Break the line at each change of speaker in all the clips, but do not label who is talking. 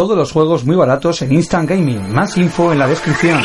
Todos los juegos muy baratos en Instant Gaming. Más info en la descripción.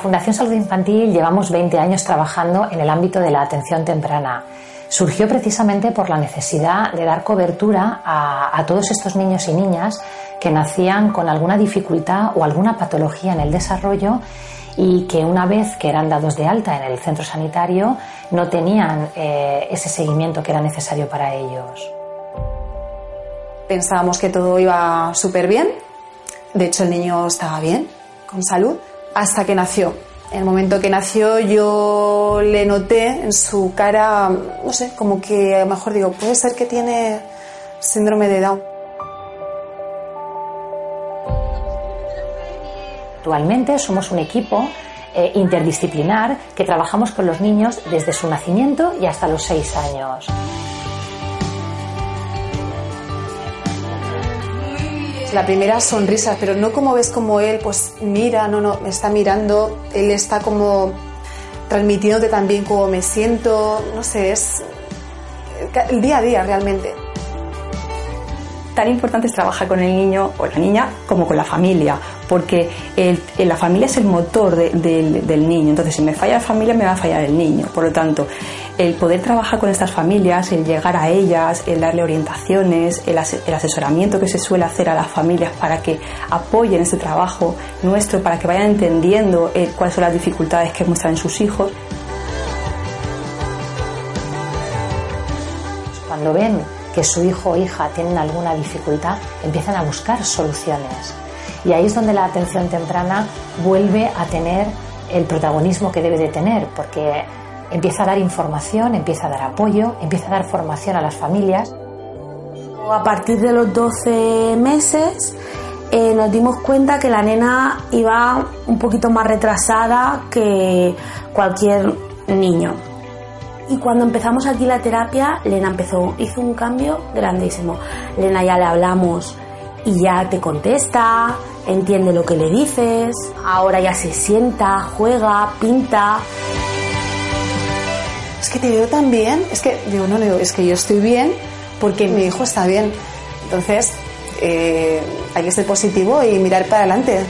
Fundación Salud Infantil llevamos 20 años trabajando en el ámbito de la atención temprana. Surgió precisamente por la necesidad de dar cobertura a, todos estos niños y niñas que nacían con alguna dificultad o alguna patología en el desarrollo y que una vez que eran dados de alta en el centro sanitario no tenían eh, ese seguimiento que era necesario para ellos.
Pensábamos que todo iba súper bien, de hecho el niño estaba bien, con salud, hasta que nació. En el momento que nació yo le noté en su cara, no sé, como que a lo mejor digo, puede ser que tiene síndrome de Down.
Actualmente somos un equipo eh, interdisciplinar que trabajamos con los niños desde su nacimiento y hasta los seis años.
La primera sonrisa, pero no como ves como él, pues mira, no, no, me está mirando, él está como transmitiéndote también cómo me siento, no sé, es el día a día realmente.
Tan importante es trabajar con el niño o la niña como con la familia, porque la familia es el motor del niño, entonces si me falla la familia me va a fallar el niño, por lo tanto el poder trabajar con estas familias, el llegar a ellas, el darle orientaciones, el, asesoramiento que se suele hacer a las familias para que apoyen ese trabajo nuestro, para que vayan entendiendo eh, cuáles son las dificultades que muestran sus hijos.
Cuando ven que su hijo o hija tienen alguna dificultad, empiezan a buscar soluciones. Y ahí es donde la atención temprana vuelve a tener el protagonismo que debe de tener, porque empieza a dar información, empieza a dar apoyo, empieza a dar formación a las familias.
A partir de los 12 meses eh, nos dimos cuenta que la nena iba un poquito más retrasada que cualquier niño. Y cuando empezamos aquí la terapia, Lena empezó, hizo un cambio grandísimo. Lena ya le hablamos y ya te contesta, entiende lo que le dices, ahora ya se sienta, juega, pinta
es que te veo tan bien, es que digo, no, digo, es que yo estoy bien porque mi hijo está bien. Entonces, eh, hay que ser positivo y mirar para adelante.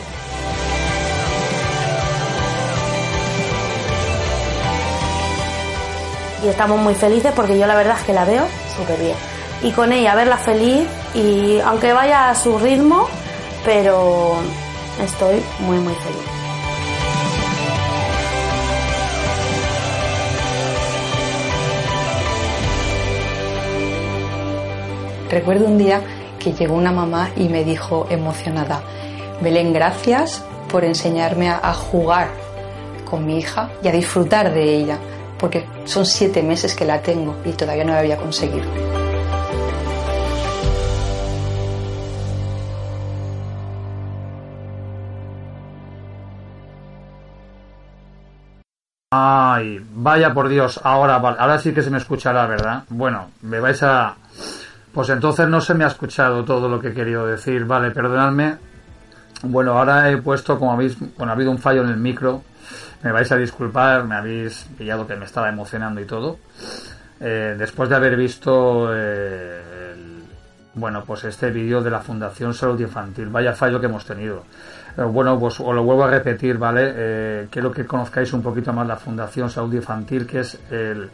Y estamos muy felices porque yo la verdad es que la veo súper bien. Y con ella verla feliz y aunque vaya a su ritmo, pero estoy muy muy feliz.
Recuerdo un día que llegó una mamá y me dijo emocionada, Belén, gracias por enseñarme a, jugar con mi hija y a disfrutar de ella, porque son siete meses que la tengo y todavía no la había conseguido.
Ay, vaya por Dios, ahora, ahora sí que se me escuchará, ¿verdad? Bueno, me vais a, pues entonces no se me ha escuchado todo lo que he querido decir. Vale, perdonadme. Bueno, ahora he puesto, como habéis, bueno, ha habido un fallo en el micro. Me vais a disculpar, me habéis pillado que me estaba emocionando y todo. Eh, después de haber visto, eh, bueno, pues este vídeo de la Fundación Salud Infantil. Vaya fallo que hemos tenido. Eh, bueno, pues os lo vuelvo a repetir, ¿vale? quiero que conozcáis un poquito más la Fundación Salud Infantil, que es el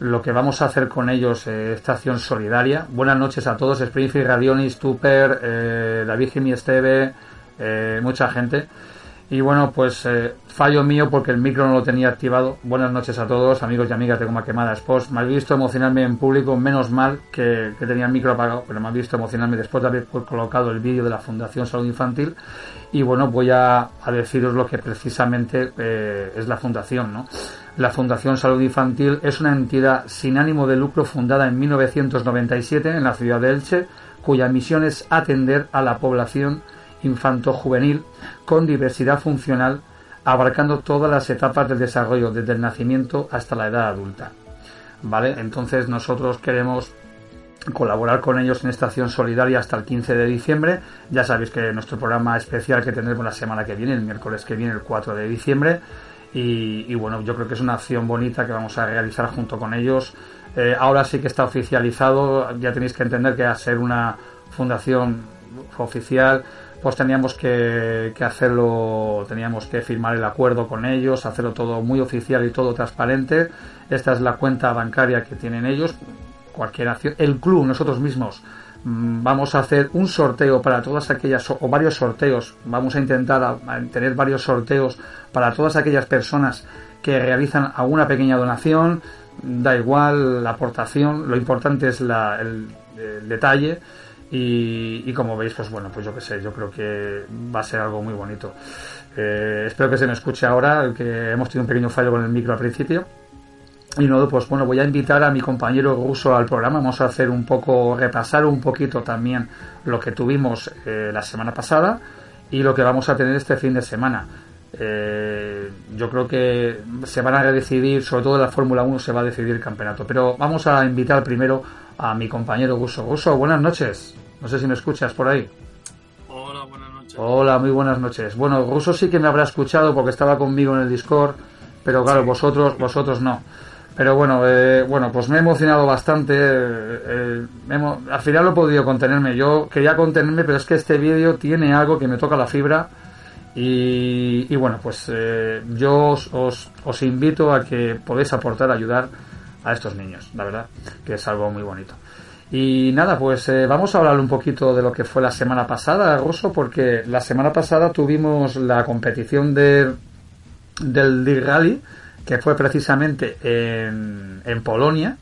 lo que vamos a hacer con ellos, eh, esta acción solidaria. Buenas noches a todos, Springfield, Radionis, Tupper, eh, David Jimmy Esteve, eh, mucha gente. Y bueno, pues eh, fallo mío porque el micro no lo tenía activado. Buenas noches a todos, amigos y amigas de Goma Quemada Sports. Me habéis visto emocionarme en público, menos mal que, que tenía el micro apagado, pero me habéis visto emocionarme después de haber colocado el vídeo de la Fundación Salud Infantil. Y bueno, voy a, a deciros lo que precisamente eh, es la Fundación, ¿no? La Fundación Salud Infantil es una entidad sin ánimo de lucro fundada en 1997 en la ciudad de Elche, cuya misión es atender a la población infanto-juvenil con diversidad funcional, abarcando todas las etapas del desarrollo, desde el nacimiento hasta la edad adulta. ¿Vale? Entonces nosotros queremos colaborar con ellos en esta acción solidaria hasta el 15 de diciembre. Ya sabéis que nuestro programa especial que tendremos la semana que viene, el miércoles que viene, el 4 de diciembre. Y, y bueno, yo creo que es una acción bonita que vamos a realizar junto con ellos. Eh, ahora sí que está oficializado, ya tenéis que entender que a ser una fundación oficial, pues teníamos que, que, hacerlo, teníamos que firmar el acuerdo con ellos, hacerlo todo muy oficial y todo transparente. Esta es la cuenta bancaria que tienen ellos, cualquier acción. El club, nosotros mismos, vamos a hacer un sorteo para todas aquellas, o varios sorteos, vamos a intentar tener varios sorteos para todas aquellas personas que realizan alguna pequeña donación, da igual la aportación, lo importante es el, detalle y, como veis, pues bueno, pues yo que sé, yo creo que va a ser algo muy bonito. Eh, espero que se me escuche ahora, que hemos tenido un pequeño fallo con el micro al principio. Y no, pues bueno, voy a invitar a mi compañero ruso al programa. Vamos a hacer un poco, repasar un poquito también lo que tuvimos eh, la semana pasada y lo que vamos a tener este fin de semana. Eh, yo creo que se van a decidir, sobre todo en la Fórmula 1 se va a decidir el campeonato. Pero vamos a invitar primero a mi compañero Guso. Guso, buenas noches. No sé si me escuchas por ahí.
Hola, buenas noches.
Hola, muy buenas noches. Bueno, Guso sí que me habrá escuchado porque estaba conmigo en el Discord, pero claro, sí. vosotros, vosotros no. Pero bueno, eh, bueno, pues me he emocionado bastante. Eh, hemos, al final lo he podido contenerme. Yo quería contenerme, pero es que este vídeo tiene algo que me toca la fibra. Y, bueno, pues eh, yo os, os, invito a que podéis aportar, ayudar a estos niños, la verdad, que es algo muy bonito. Y nada, pues eh, vamos a hablar un poquito de lo que fue la semana pasada, Rosso, porque la semana pasada tuvimos la competición de, del Dirt Rally, que fue precisamente en, en Polonia,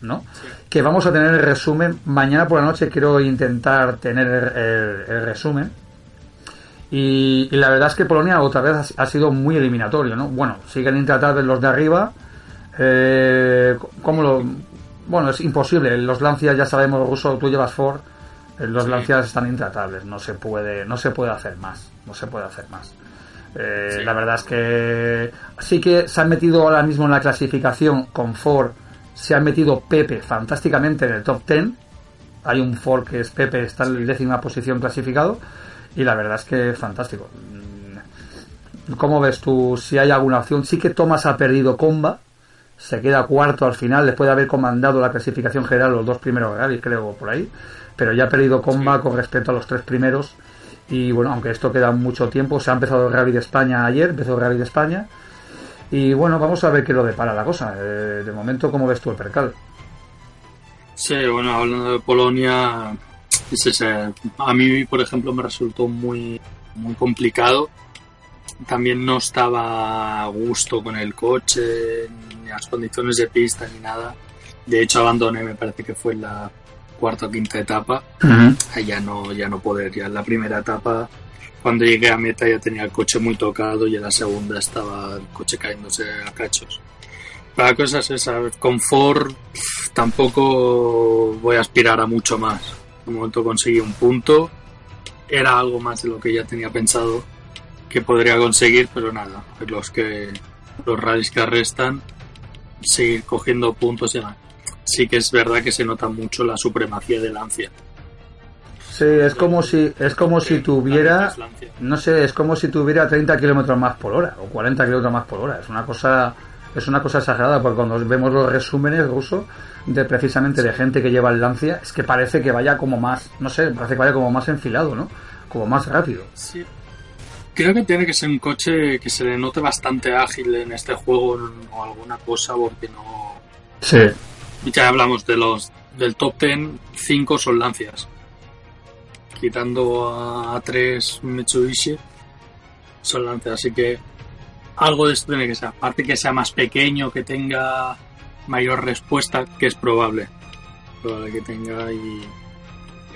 ¿no? Sí. Que vamos a tener el resumen. Mañana por la noche quiero intentar tener el, resumen y, y, la verdad es que Polonia otra vez ha, ha, sido muy eliminatorio, ¿no? Bueno, siguen intratables los de arriba. Eh, ¿Cómo lo...? Bueno, es imposible. Los Lancias, ya sabemos, Ruso, tú llevas Ford. Eh, los sí. Lancias están intratables. No se puede, no se puede hacer más. No se puede hacer más. Eh, sí. La verdad es que sí que se han metido ahora mismo en la clasificación con Ford. Se han metido Pepe fantásticamente en el top 10. Hay un Ford que es Pepe, está en décima posición clasificado y la verdad es que fantástico. ¿Cómo ves tú si hay alguna opción? Sí que Thomas ha perdido comba, se queda cuarto al final después de haber comandado la clasificación general los dos primeros rallies, creo, por ahí, pero ya ha perdido comba sí. con respecto a los tres primeros. Y bueno, aunque esto queda mucho tiempo, se ha empezado el rally de España ayer, empezó el rally de España. Y bueno, vamos a ver qué lo depara la cosa. Eh, de momento, ¿cómo ves tú el percal?
Sí, bueno, hablando de Polonia, es ese. A mí, por ejemplo, me resultó muy, muy complicado. También no estaba a gusto con el coche, ni las condiciones de pista, ni nada. De hecho, abandoné, me parece que fue la cuarta o quinta etapa. Uh -huh. Ya no, ya no poder. Ya en la primera etapa, cuando llegué a meta, ya tenía el coche muy tocado y en la segunda estaba el coche cayéndose a cachos. La cosa es esa, con Ford tampoco voy a aspirar a mucho más de momento conseguí un punto. Era algo más de lo que ya tenía pensado que podría conseguir, pero nada, los que los rallies que restan, seguir cogiendo puntos y demás. Sí que es verdad que se nota mucho la supremacía de Lancia.
Sí, es como si es como si tuviera no sé, es como si tuviera 30 kilómetros más por hora o 40 kilómetros más por hora. Es una cosa es una cosa exagerada porque cuando vemos los resúmenes rusos de precisamente de gente que lleva el Lancia es que parece que vaya como más, no sé, parece que vaya como más enfilado, ¿no? Como más rápido.
Sí. Creo que tiene que ser un coche que se le note bastante ágil en este juego o alguna cosa porque no...
Sí.
Ya hablamos de los del top 10, 5 son lancias. Quitando a, a 3 Mitsubishi, son lancias. Así que algo de esto tiene que ser. Aparte que sea más pequeño, que tenga mayor respuesta, que es probable. Probable que tenga y.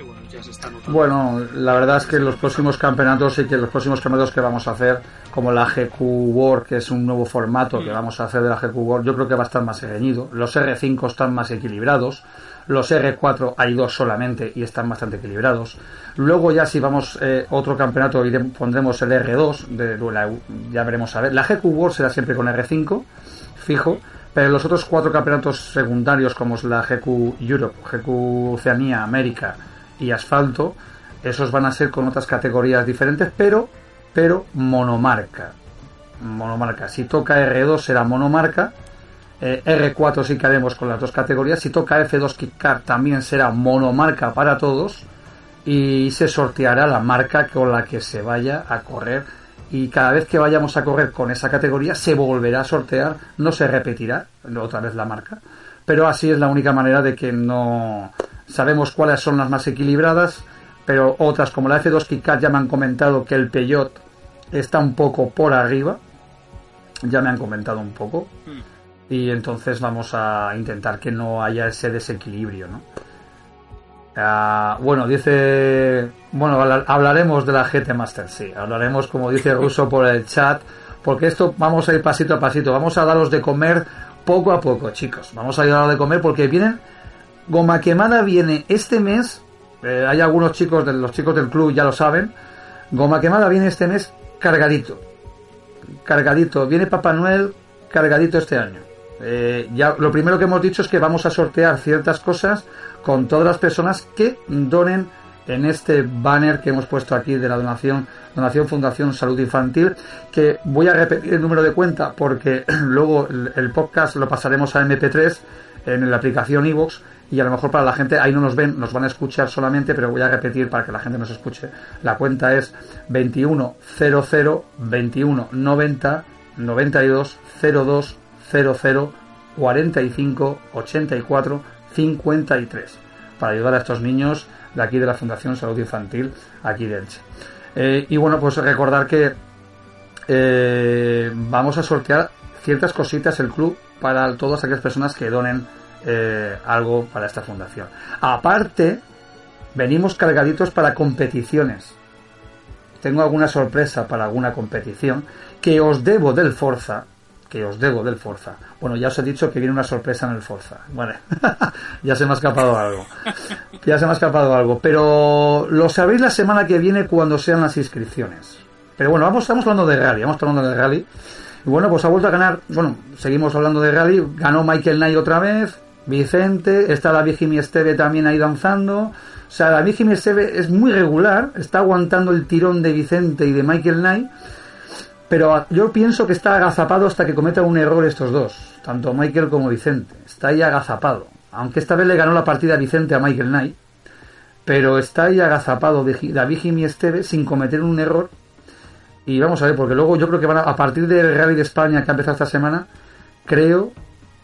bueno, ya se está notando.
Bueno, la verdad es que los próximos campeonatos y que los próximos campeonatos que vamos a hacer, como la GQ World, que es un nuevo formato que vamos a hacer de la GQ World, yo creo que va a estar más reñido. Los R5 están más equilibrados. Los R4 hay dos solamente y están bastante equilibrados. Luego ya si vamos eh, otro campeonato y pondremos el R2, de, la- ya veremos a ver. La GQ World será siempre con R5, fijo. Pero los otros cuatro campeonatos secundarios, como es la GQ Europe, GQ Oceanía, América y Asfalto, esos van a ser con otras categorías diferentes, pero, pero monomarca. Monomarca. Si toca R2 será monomarca. Eh, R4 sí que haremos con las dos categorías. Si toca F2 Kickcar también será monomarca para todos. Y se sorteará la marca con la que se vaya a correr. Y cada vez que vayamos a correr con esa categoría se volverá a sortear. No se repetirá otra vez la marca. Pero así es la única manera de que no sabemos cuáles son las más equilibradas. Pero otras como la F2 Kickcar ya me han comentado que el Peugeot está un poco por arriba. Ya me han comentado un poco y entonces vamos a intentar que no haya ese desequilibrio, ¿no? Ah, bueno, dice, bueno, habla- hablaremos de la GT Master, sí, hablaremos como dice Russo por el chat, porque esto vamos a ir pasito a pasito, vamos a daros de comer poco a poco, chicos, vamos a daros de comer porque vienen, Goma Quemada viene este mes, eh, hay algunos chicos, de los chicos del club ya lo saben, Goma Quemada viene este mes cargadito, cargadito, viene Papá Noel cargadito este año. Eh, ya lo primero que hemos dicho es que vamos a sortear ciertas cosas con todas las personas que donen en este banner que hemos puesto aquí de la donación donación Fundación Salud Infantil que voy a repetir el número de cuenta porque luego el, podcast lo pasaremos a MP3 en la aplicación iVoox y a lo mejor para la gente ahí no nos ven, nos van a escuchar solamente, pero voy a repetir para que la gente nos escuche. La cuenta es 2100 21 90 92 02 00 45 84 53 para ayudar a estos niños de aquí de la Fundación Salud Infantil aquí de Elche. Eh, y bueno, pues recordar que eh, vamos a sortear ciertas cositas el club para todas aquellas personas que donen eh, algo para esta fundación. Aparte, venimos cargaditos para competiciones. Tengo alguna sorpresa para alguna competición que os debo del Forza. Que os debo del Forza. Bueno, ya os he dicho que viene una sorpresa en el Forza. Bueno, ya se me ha escapado algo. Ya se me ha escapado algo. Pero lo sabréis la semana que viene cuando sean las inscripciones. Pero bueno, vamos, estamos hablando de rally. Vamos hablando de rally. Y bueno, pues ha vuelto a ganar. Bueno, seguimos hablando de rally. Ganó Michael Knight otra vez. Vicente. Está la Vigimi Esteve también ahí danzando. O sea, la Vigimi Esteve es muy regular. Está aguantando el tirón de Vicente y de Michael Knight. Pero yo pienso que está agazapado hasta que cometa un error estos dos. Tanto Michael como Vicente. Está ahí agazapado. Aunque esta vez le ganó la partida Vicente a Michael Knight. Pero está ahí agazapado David Jimmy Esteve sin cometer un error. Y vamos a ver, porque luego yo creo que van a, a partir del Rally de España que ha empezado esta semana, creo,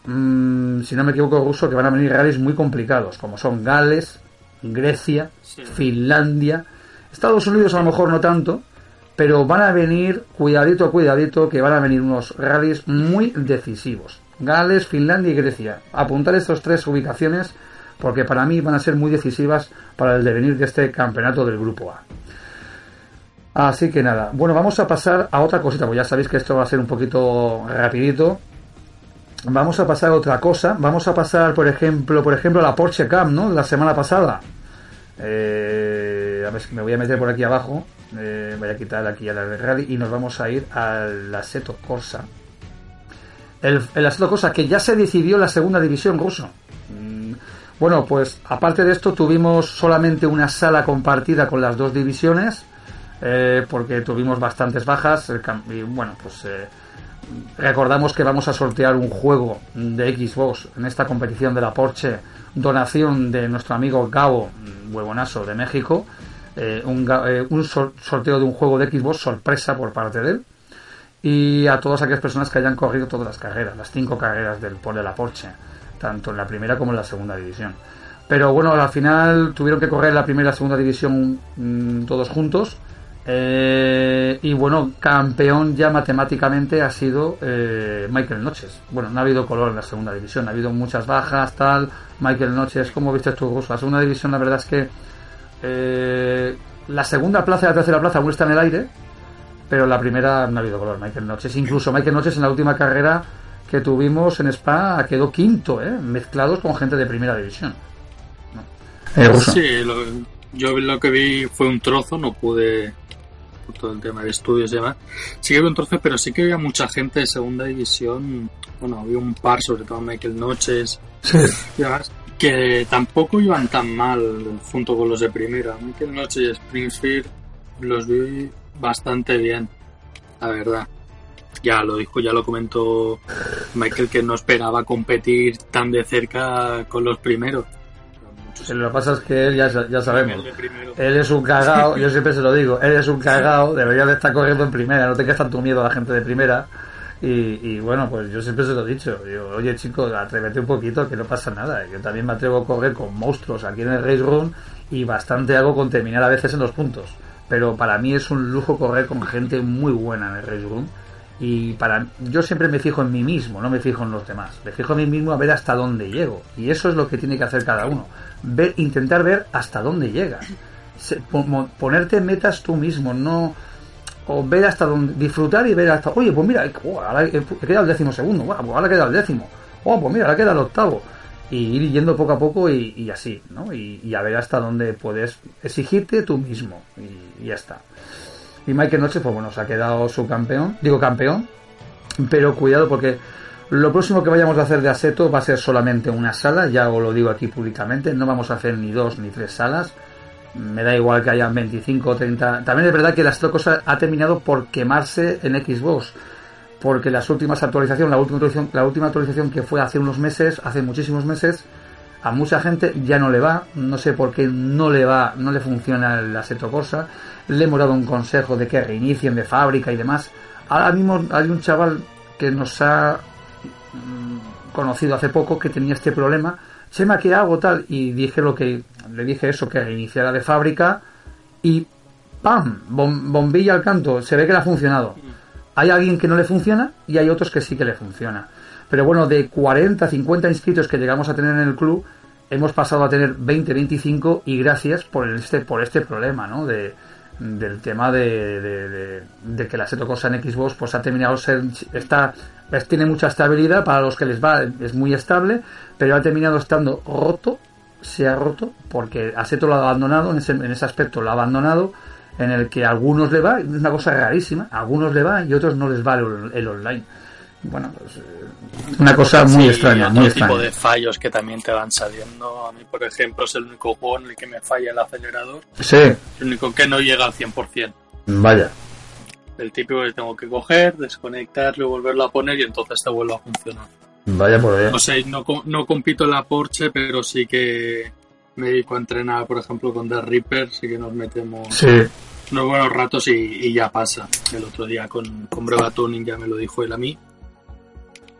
mmm, si no me equivoco, ruso, que van a venir rallies muy complicados, como son Gales, Grecia,
Sí.
Finlandia, Estados Unidos a lo mejor no tanto, pero van a venir, cuidadito, cuidadito, que van a venir unos rallies muy decisivos. Gales, Finlandia y Grecia. Apuntar estas tres ubicaciones porque para mí van a ser muy decisivas para el devenir de este campeonato del Grupo A. Así que nada, bueno, vamos a pasar a otra cosita, pues ya sabéis que esto va a ser un poquito rapidito. Vamos a pasar a otra cosa, vamos a pasar, por ejemplo, por ejemplo, la Porsche Cup, ¿no? La semana pasada. Eh, a ver me voy a meter por aquí abajo. Eh, voy a quitar aquí a la rally y nos vamos a ir al Assetto Corsa. El, el Assetto Corsa que ya se decidió la segunda división ruso. Mm, Bueno, pues aparte de esto tuvimos solamente una sala compartida con las dos divisiones eh, porque tuvimos bastantes bajas y bueno, pues eh, recordamos que vamos a sortear un juego de Xbox en esta competición de la Porsche, donación de nuestro amigo Gabo, huevonazo de México, eh, un, eh, sorteo de un juego de Xbox sorpresa por parte de él y a todas aquellas personas que hayan corrido todas las carreras, las cinco carreras del, de la Porsche. tanto en la primera como en la segunda división. Pero bueno, al final tuvieron que correr la primera y la segunda división mm, todos juntos. Eh, y bueno, campeón ya matemáticamente ha sido eh, Michael Noches. Bueno, no ha habido color en la segunda división, ha habido muchas bajas, tal. Michael Noches, ¿cómo viste tu La segunda división, la verdad es que eh, la segunda plaza y la tercera plaza aún está en el aire, pero la primera no ha habido color. Michael Noches, incluso Michael Noches en la última carrera que tuvimos en Spa quedó quinto, ¿eh? mezclados con gente de primera división.
Sí, yo lo que vi fue un trozo, no pude todo el tema de estudios y demás. Sí que vi un trozo, pero sí que había mucha gente de segunda división. Bueno, había un par, sobre todo Michael Noches. que tampoco iban tan mal junto con los de primera. Michael Noches y Springfield los vi bastante bien, la verdad. Ya lo dijo, ya lo comentó Michael que no esperaba competir tan de cerca con los primeros.
Lo que pasa es que él ya, ya sabemos. Él es un cagao, yo siempre se lo digo, él es un cagao, debería de estar corriendo en primera, no tengas tanto miedo a la gente de primera. Y, bueno, pues yo siempre se lo he dicho. Digo, oye chicos, atrévete un poquito, que no pasa nada. Yo también me atrevo a correr con monstruos aquí en el Race Room y bastante hago con terminar a veces en los puntos. Pero para mí es un lujo correr con gente muy buena en el Race Room y para yo siempre me fijo en mí mismo, no me fijo en los demás. Me fijo en mí mismo a ver hasta dónde llego. Y eso es lo que tiene que hacer cada uno. Ver, intentar ver hasta dónde llega. Ponerte metas tú mismo, no o ver hasta dónde disfrutar y ver hasta oye pues mira oh, ahora he quedado el décimo segundo pues ahora queda el décimo oh pues mira ahora queda el octavo y ir yendo poco a poco y, así no y, a ver hasta dónde puedes exigirte tú mismo y ya está y Michael Noche, pues bueno, se ha quedado su campeón, digo campeón, pero cuidado porque lo próximo que vayamos a hacer de Aseto va a ser solamente una sala, ya os lo digo aquí públicamente, no vamos a hacer ni dos ni tres salas, me da igual que hayan 25 o 30. También es verdad que la cosa ha terminado por quemarse en Xbox, porque las últimas actualizaciones, la última actualización, la última actualización que fue hace unos meses, hace muchísimos meses, a mucha gente ya no le va, no sé por qué no le va, no le funciona el Aseto Corsa le hemos dado un consejo de que reinicien de fábrica y demás. Ahora mismo hay un chaval que nos ha mm, conocido hace poco que tenía este problema. Chema, ¿qué hago tal? Y dije lo que le dije eso, que reiniciara de fábrica y ¡pam! bombilla al canto. Se ve que le ha funcionado. Hay alguien que no le funciona y hay otros que sí que le funciona. Pero bueno, de 40, 50 inscritos que llegamos a tener en el club, hemos pasado a tener 20, 25 y gracias por este, por este problema, ¿no? De, del tema de, de, que la Seto Corsa en Xbox pues ha terminado ser está tiene mucha estabilidad para los que les va es muy estable pero ha terminado estando roto se ha roto porque Aseto lo ha abandonado en ese, en ese aspecto lo ha abandonado en el que a algunos le va es una cosa rarísima a algunos le va y otros no les va el online bueno, pues eh, una cosa muy extraña, muy extraña.
tipo de fallos que también te van saliendo. A mí, por ejemplo, es el único juego en el que me falla el acelerador.
Sí.
El único que no llega al 100%.
Vaya.
El típico que tengo que coger, desconectarlo, volverlo a poner y entonces te vuelve a funcionar.
Vaya por ahí.
No sé, no, no compito en la Porsche, pero sí que me dedico a entrenar, por ejemplo, con The Reaper, sí que nos metemos
sí.
unos buenos ratos y, ya pasa. El otro día con, con Breva Tuning ya me lo dijo él a mí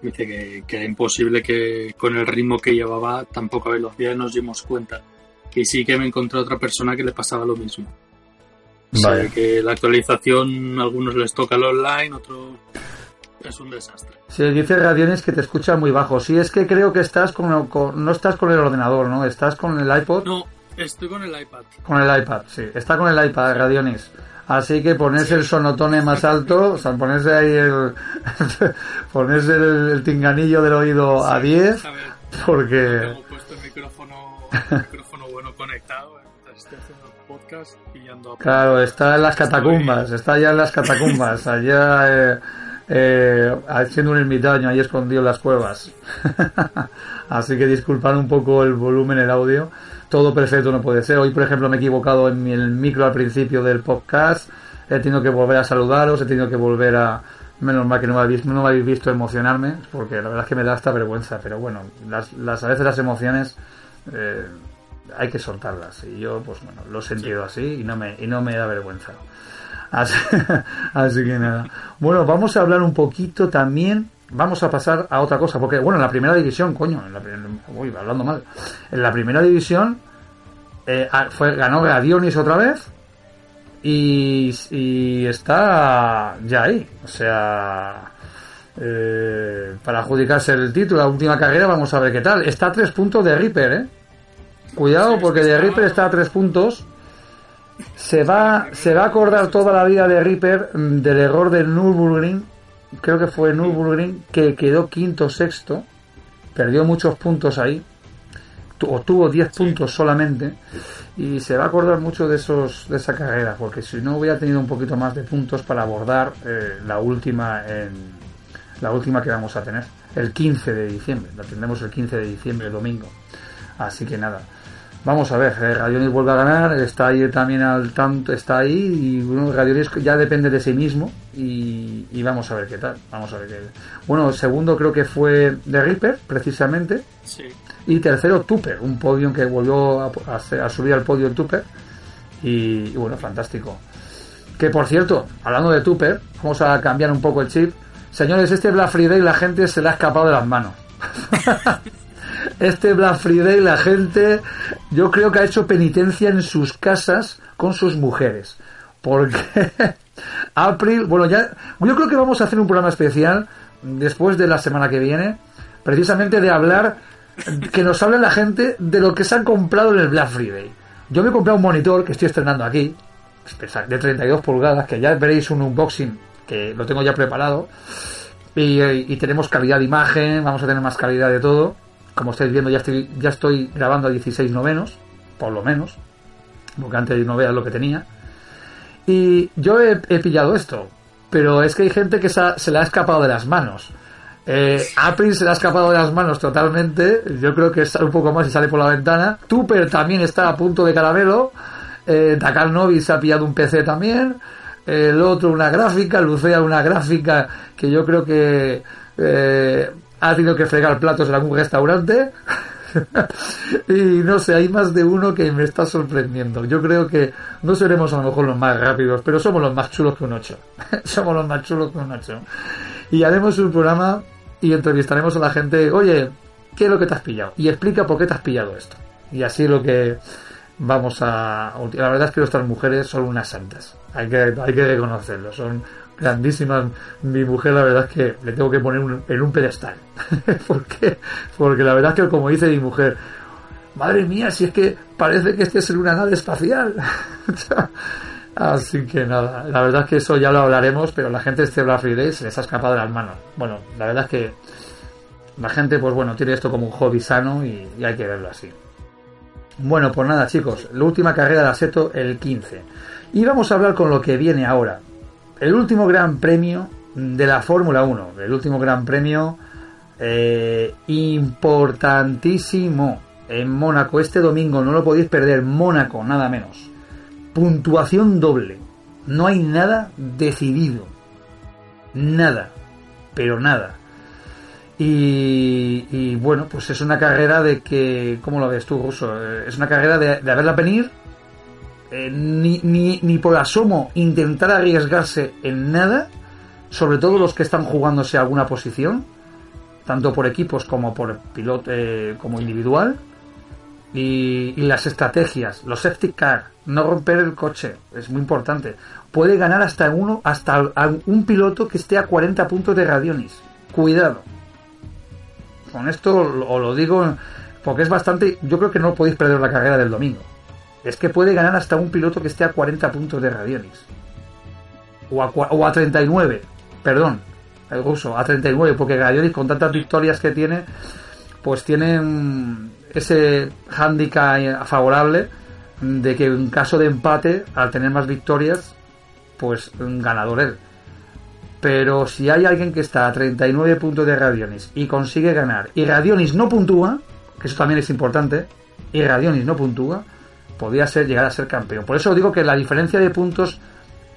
dice que, era imposible que con el ritmo que llevaba tampoco a velocidad nos dimos cuenta. Y sí que me encontré otra persona que le pasaba lo mismo. Vale. que la actualización, a algunos les toca el online, otros es un desastre.
Sí, dice Radiones que te escucha muy bajo. Sí, es que creo que estás con, no estás con el ordenador, ¿no? Estás con el iPod.
No, estoy con el iPad.
Con el iPad, sí. Está con el iPad, Radiones. Así que ponerse el sonotone más alto, o sea, ponerse ahí el. ponerse el, tinganillo del oído a 10, porque.
Tengo puesto el micrófono, el micrófono bueno conectado, entonces estoy haciendo podcast pillando a
Claro, está en las catacumbas, está ya en las catacumbas, allá. Eh, eh, haciendo un ermitaño ahí escondido en las cuevas. Así que disculpad un poco el volumen, el audio todo perfecto no puede ser. Hoy, por ejemplo, me he equivocado en el micro al principio del podcast. He tenido que volver a saludaros, he tenido que volver a... Menos mal que no me habéis, no me habéis visto emocionarme, porque la verdad es que me da esta vergüenza. Pero bueno, las, las a veces las emociones eh, hay que soltarlas. Y yo, pues bueno, lo he sentido así y no me, y no me da vergüenza. Así, así que nada. Bueno, vamos a hablar un poquito también vamos a pasar a otra cosa, porque bueno, en la primera división, coño, en la, uy, hablando mal, en la primera división eh, fue, ganó Gadionis otra vez y, y está ya ahí, o sea, eh, para adjudicarse el título, la última carrera, vamos a ver qué tal. Está a tres puntos de Ripper, ¿eh? Cuidado, porque de Ripper está a tres puntos. Se va, se va a acordar toda la vida de Ripper mm, del error del Nürburgring, creo que fue Nürburgring, que quedó quinto sexto, perdió muchos puntos ahí, tuvo 10 puntos solamente, y se va a acordar mucho de esos de esa carrera, porque si no hubiera tenido un poquito más de puntos para abordar eh, la última en, la última que vamos a tener, el 15 de diciembre, la tendremos el 15 de diciembre, domingo. Así que nada, vamos a ver, eh, Radionis vuelve a ganar, está ahí también al tanto, está ahí y bueno, Radionis ya depende de sí mismo y, vamos a ver qué tal, vamos a ver qué Bueno, segundo creo que fue de Reaper, precisamente. Y tercero Tupper, un podio que volvió a, subir al podio el Tupper y, y bueno, fantástico. Que por cierto, hablando de Tupper, vamos a cambiar un poco el chip Señores, este Black Friday la gente se le ha escapado de las manos. este Black Friday la gente, yo creo que ha hecho penitencia en sus casas con sus mujeres. Porque April, bueno, ya, yo creo que vamos a hacer un programa especial después de la semana que viene, precisamente de hablar, que nos hable la gente de lo que se han comprado en el Black Friday. Yo me he comprado un monitor que estoy estrenando aquí, de 32 pulgadas, que ya veréis un unboxing que lo tengo ya preparado. Y, tenemos calidad de imagen, vamos a tener más calidad de todo. Como estáis viendo, ya estoy, ya estoy grabando a 16 novenos, por lo menos, porque antes no veas lo que tenía. Y yo he, pillado esto, pero es que hay gente que se, le ha escapado de las manos. Eh, se le ha escapado de las manos totalmente. Yo creo que sale un poco más y sale por la ventana. Tupper también está a punto de caramelo. Eh, Dakar Novi se ha pillado un PC también el otro una gráfica, Lucea una gráfica que yo creo que eh, ha tenido que fregar platos en algún restaurante. y no sé, hay más de uno que me está sorprendiendo. Yo creo que no seremos a lo mejor los más rápidos, pero somos los más chulos que un 8. somos los más chulos que un 8. Y haremos un programa y entrevistaremos a la gente, oye, ¿qué es lo que te has pillado? Y explica por qué te has pillado esto. Y así lo que vamos a... La verdad es que nuestras mujeres son unas santas hay que, hay que reconocerlo, son grandísimas. Mi mujer, la verdad es que le tengo que poner en un pedestal. ¿Por? Porque la verdad es que, como dice mi mujer, madre mía, si es que parece que este es una nave espacial. Así que nada, la verdad es que eso ya lo hablaremos, pero la gente de este Black Friday se les ha escapado de las manos. Bueno, la verdad es que la gente, pues bueno, tiene esto como un hobby sano y, y hay que verlo así. Bueno, pues nada, chicos, la última carrera de Aseto el 15. Y vamos a hablar con lo que viene ahora. El último gran premio de la Fórmula 1. El último gran premio eh, importantísimo en Mónaco. Este domingo no lo podéis perder. Mónaco, nada menos. Puntuación doble. No hay nada decidido. Nada. Pero nada. Y, bueno, pues es una carrera de que, ¿cómo lo ves tú, Ruso? Eh, es una carrera de, de haberla venir eh, ni, ni, ni, por asomo intentar arriesgarse en nada, sobre todo los que están jugándose alguna posición, tanto por equipos como por piloto como individual, y, las estrategias, los safety car, no romper el coche, es muy importante. Puede ganar hasta uno, hasta un piloto que esté a 40 puntos de Radionis. Cuidado. Con esto os lo digo porque es bastante. Yo creo que no podéis perder la carrera del domingo es que puede ganar hasta un piloto que esté a 40 puntos de Radionis. O a, o a 39, perdón, el ruso, a 39, porque Radionis con tantas victorias que tiene, pues tienen ese handicap favorable de que en caso de empate, al tener más victorias, pues un ganador él. Pero si hay alguien que está a 39 puntos de Radionis y consigue ganar, y Radionis no puntúa, que eso también es importante, y Radionis no puntúa, podía ser llegar a ser campeón. Por eso digo que la diferencia de puntos,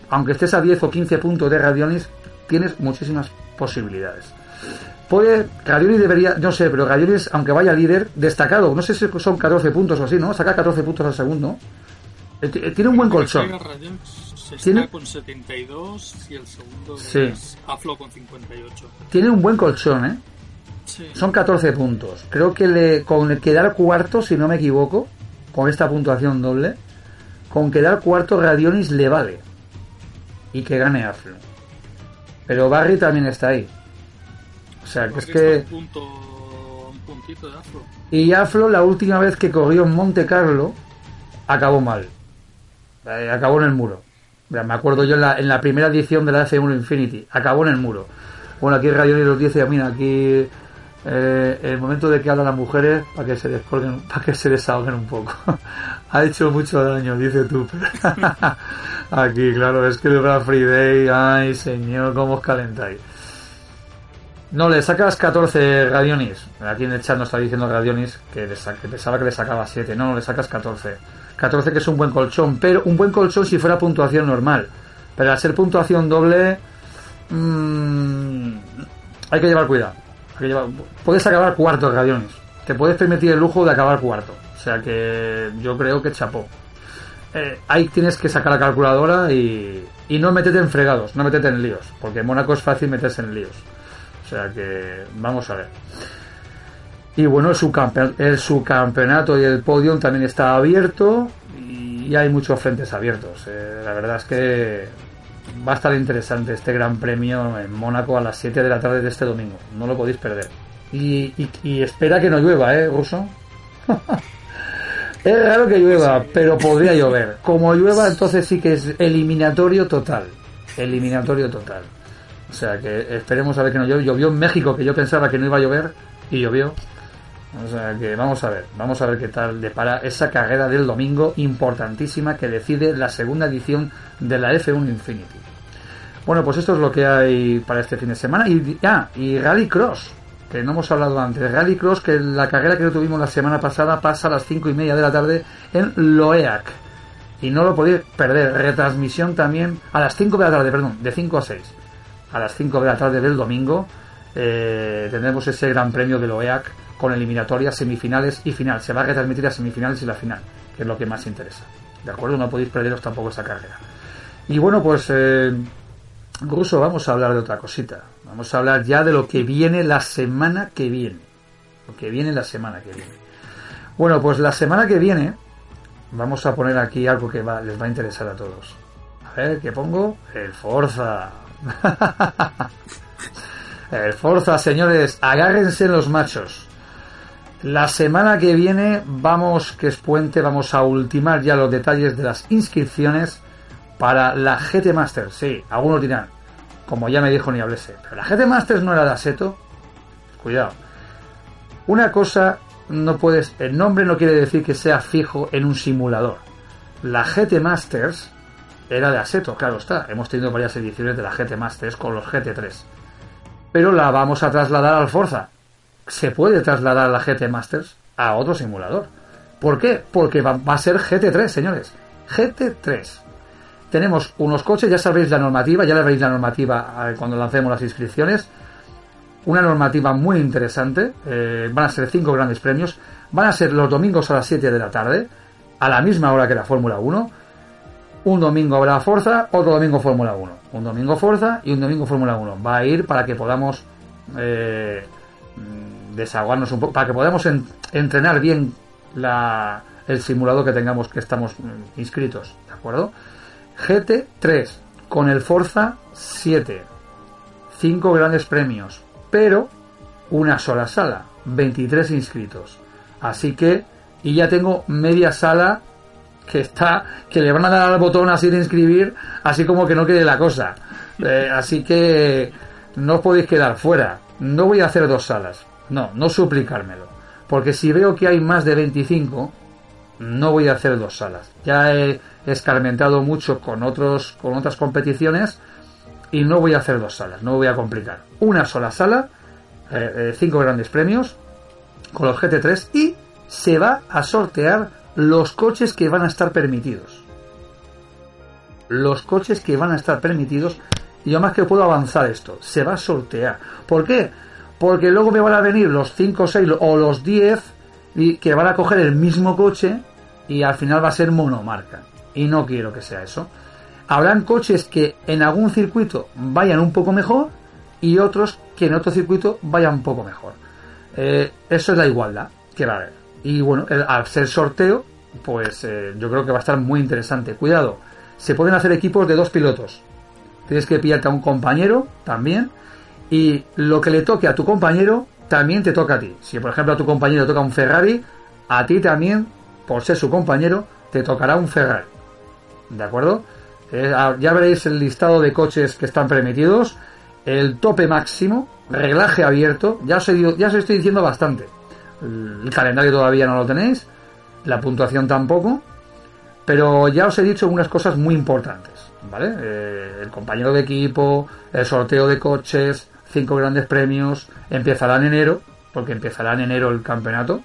aunque estés a 10 o 15 puntos de Radionis, tienes muchísimas posibilidades. Puede, Radionis debería, no sé, pero Radionis, aunque vaya líder, destacado, no sé si son 14 puntos o así, ¿no? Saca 14 puntos al segundo. Eh, tiene un buen colchón. Tiene-
con 72 y el segundo
Sí.
Aflo con 58.
Tiene un buen colchón, ¿eh?
Sí.
Son 14 puntos. Creo que le, con el quedar cuarto, si no me equivoco, con esta puntuación doble, con quedar cuarto Radionis le vale. Y que gane Aflo. Pero Barry también está ahí. O sea, que es que...
un, punto, un puntito de Aflo.
Y Aflo, la última vez que corrió en Monte Carlo, acabó mal. Eh, acabó en el muro. Me acuerdo yo en la, en la primera edición de la F1 Infinity. Acabó en el muro. Bueno, aquí Radionis nos dice, mira, aquí eh, el momento de que hablan las mujeres para que se descolguen, para que se desahoguen un poco. ha hecho mucho daño, dice tú. aquí, claro, es que el Black Friday, ay señor, cómo os calentáis. No, le sacas 14 radionis. Aquí en el chat nos está diciendo radionis que, pensaba que le sacaba 7. No, le sacas 14. 14 que es un buen colchón, pero un buen colchón si fuera puntuación normal. Pero al ser puntuación doble, mm, hay que llevar cuidado. Puedes acabar cuarto radionis. Te puedes permitir el lujo de acabar cuarto. O sea que yo creo que chapó. Eh, ahí tienes que sacar la calculadora y, y no meterte en fregados, no meterte en líos, porque en Mónaco es fácil meterse en líos. O sea que vamos a ver. Y bueno, el subcampe- el subcampeonato y el podium también está abierto y hay muchos frentes abiertos. Eh, la verdad es que va a estar interesante este gran premio en Mónaco a las 7 de la tarde de este domingo. No lo podéis perder. Y, y- y espera que no llueva, ¿eh, Ruso? es raro que llueva, pero podría llover. Como llueva, entonces sí que es eliminatorio total. Eliminatorio total. O sea que esperemos a ver que no llueve. Llovió en México, que yo pensaba que no iba a llover, y llovió. O sea que vamos a ver, vamos a ver qué tal depara esa carrera del domingo importantísima que decide la segunda edición de la F1 Infinity. Bueno, pues esto es lo que hay para este fin de semana. Y, ah, y Rally Cross, que no hemos hablado antes. Rally Cross, que la carrera que tuvimos la semana pasada pasa a las cinco y media de la tarde en Loeac. Y no lo podéis perder. Retransmisión también a las 5 de la tarde, perdón, de 5 a 6. A las 5 de la tarde del domingo eh, tendremos ese gran premio del OEAC con eliminatorias, semifinales y final. Se va a retransmitir las semifinales y la final, que es lo que más interesa. ¿De acuerdo? No podéis perderos tampoco esa carrera. Y bueno, pues, eh, Ruso, vamos a hablar de otra cosita. Vamos a hablar ya de lo que viene la semana que viene. Lo que viene la semana que viene. Bueno, pues la semana que viene vamos a poner aquí algo que va- les va a interesar a todos. A ver, ¿qué pongo? El Forza. El Forza, señores, agárrense los machos. La semana que viene vamos, que es puente, vamos a ultimar ya los detalles de las inscripciones para la GT Masters. Sí, algunos dirán, como ya me dijo ni hablese, pero la GT Masters no era de Aseto. Cuidado. Una cosa no puedes, el nombre no quiere decir que sea fijo en un simulador. La GT Masters era de Aseto, claro está. Hemos tenido varias ediciones de la GT Masters con los GT3. Pero la vamos a trasladar al Forza. Se puede trasladar la GT Masters a otro simulador. ¿Por qué? Porque va, va a ser GT3, señores. GT3. Tenemos unos coches, ya sabréis la normativa, ya la veréis la normativa eh, cuando lancemos las inscripciones. Una normativa muy interesante. eh, van a ser cinco grandes premios. Van a ser los domingos a las 7 de la tarde, a la misma hora que la Fórmula 1. Un domingo habrá Forza, otro domingo Fórmula 1. Un domingo Forza y un domingo Fórmula 1. Va a ir para que podamos eh, desahogarnos un poco, para que podamos en- entrenar bien la, el simulador que tengamos que estamos mm, inscritos. ¿De acuerdo? GT3 con el Forza 7. Cinco grandes premios, pero una sola sala, 23 inscritos. Así que, y ya tengo media sala que está, que le van a dar al botón así de inscribir, así como que no quede la cosa. Eh, así que no os podéis quedar fuera. No voy a hacer dos salas. No, no suplicármelo. Porque si veo que hay más de 25, no voy a hacer dos salas. Ya he escarmentado mucho con otros, con otras competiciones y no voy a hacer dos salas, no voy a complicar. Una sola sala, eh, eh, cinco grandes premios con los GT3 y se va a sortear los coches que van a estar permitidos. Los coches que van a estar permitidos y yo más que puedo avanzar esto, se va a sortear. ¿Por qué? Porque luego me van a venir los 5, 6 o los 10 y que van a coger el mismo coche y al final va a ser monomarca. Y no quiero que sea eso. habrán coches que en algún circuito vayan un poco mejor y otros que en otro circuito vayan un poco mejor. Eh, eso es la igualdad que va a haber. Y bueno, al ser sorteo, pues eh, yo creo que va a estar muy interesante. Cuidado, se pueden hacer equipos de dos pilotos. Tienes que pillarte a un compañero también. Y lo que le toque a tu compañero también te toca a ti. Si por ejemplo a tu compañero toca un Ferrari, a ti también, por ser su compañero, te tocará un Ferrari. ¿De acuerdo? Eh, ya veréis el listado de coches que están permitidos, el tope máximo, reglaje abierto, ya os, ya os estoy diciendo bastante. El calendario todavía no lo tenéis, la puntuación tampoco, pero ya os he dicho unas cosas muy importantes, ¿vale? Eh, el compañero de equipo, el sorteo de coches, cinco grandes premios, empezará en enero, porque empezará en enero el campeonato,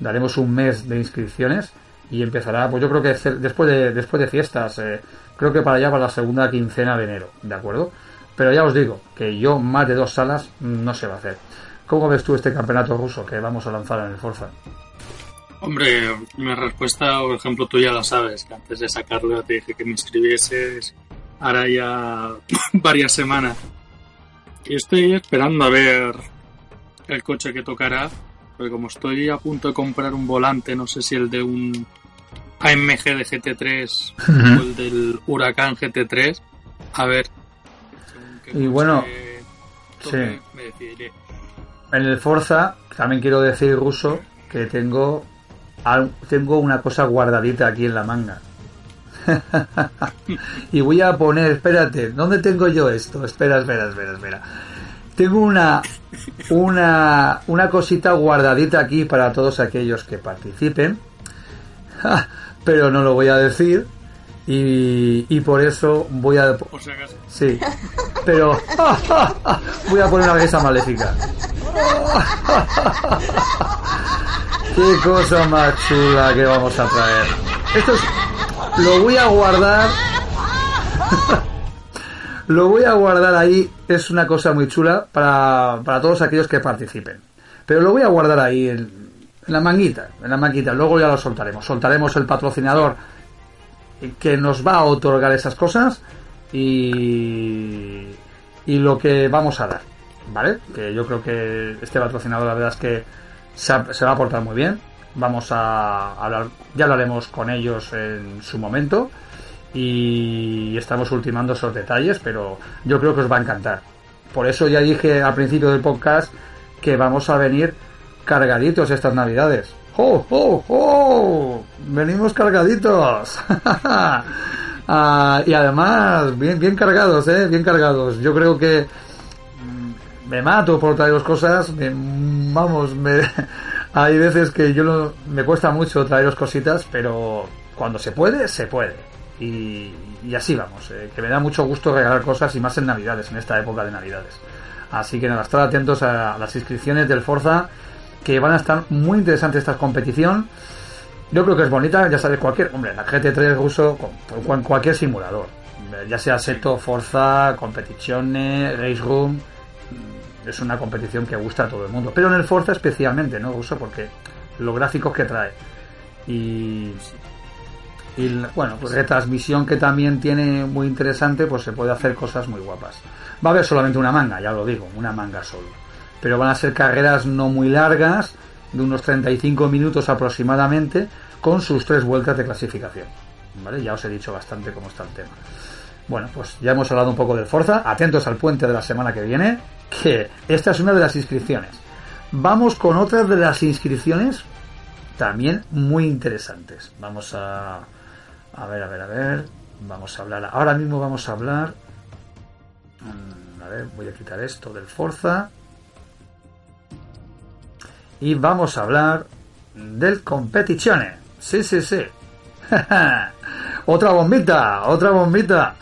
daremos un mes de inscripciones y empezará, pues yo creo que después de, después de fiestas, eh, creo que para allá para la segunda quincena de enero, ¿de acuerdo? Pero ya os digo que yo más de dos salas no se va a hacer. ¿Cómo ves tú este campeonato ruso que vamos a lanzar en el Forza?
Hombre, mi respuesta, por ejemplo, tú ya lo sabes, que antes de sacarlo te dije que me inscribieses ahora ya varias semanas. Y estoy esperando a ver el coche que tocará, porque como estoy a punto de comprar un volante, no sé si el de un AMG de GT3 o el del Huracán GT3, a ver.
Y bueno, sí. En el Forza, también quiero decir, Ruso, que tengo tengo una cosa guardadita aquí en la manga. y voy a poner, espérate, ¿dónde tengo yo esto? Espera, espera, espera, espera. Tengo una, una, una cosita guardadita aquí para todos aquellos que participen, pero no lo voy a decir y, y por eso voy a... Sí, pero voy a poner una mesa maléfica. Qué cosa más chula que vamos a traer. Esto es, lo voy a guardar. lo voy a guardar ahí. Es una cosa muy chula para, para todos aquellos que participen. Pero lo voy a guardar ahí en, la manguita, en la manguita. Luego ya lo soltaremos. Soltaremos el patrocinador que nos va a otorgar esas cosas y, y lo que vamos a dar. ¿Vale? Que yo creo que este patrocinador la verdad es que se, va a portar muy bien. Vamos a hablar, ya hablaremos con ellos en su momento y estamos ultimando esos detalles, pero yo creo que os va a encantar. Por eso ya dije al principio del podcast que vamos a venir cargaditos estas navidades. ¡Oh, oh, oh! Venimos cargaditos. Ah, y además, bien, bien cargados, ¿eh? Bien cargados. Yo creo que me mato por traeros cosas, vamos, me, hay veces que yo me cuesta mucho traeros cositas, pero cuando se puede, se puede. Y, así vamos, eh, que me da mucho gusto regalar cosas y más en Navidades, en esta época de Navidades. Así que nada, estar atentos a las inscripciones del Forza, que van a estar muy interesantes esta competición. Yo creo que es bonita, ya sabes, cualquier, hombre, la GT3 ruso, con, cualquier simulador, ya sea Seto, Forza, Competizione, Race Room, es una competición que gusta a todo el mundo. Pero en el Forza especialmente, ¿no? Uso porque los gráficos que trae. Y, y bueno, pues retransmisión que también tiene muy interesante, pues se puede hacer cosas muy guapas. Va a haber solamente una manga, ya lo digo, una manga solo. Pero van a ser carreras no muy largas, de unos 35 minutos aproximadamente, con sus tres vueltas de clasificación. ¿Vale? Ya os he dicho bastante cómo está el tema. Bueno, pues ya hemos hablado un poco del Forza. Atentos al puente de la semana que viene, que esta es una de las inscripciones. Vamos con otras de las inscripciones también muy interesantes. Vamos a a ver, a ver, a ver. Vamos a hablar. Ahora mismo vamos a hablar. Mm, a ver, voy a quitar esto del Forza. Y vamos a hablar del Competizione. Sí, sí, sí. otra bombita, otra bombita.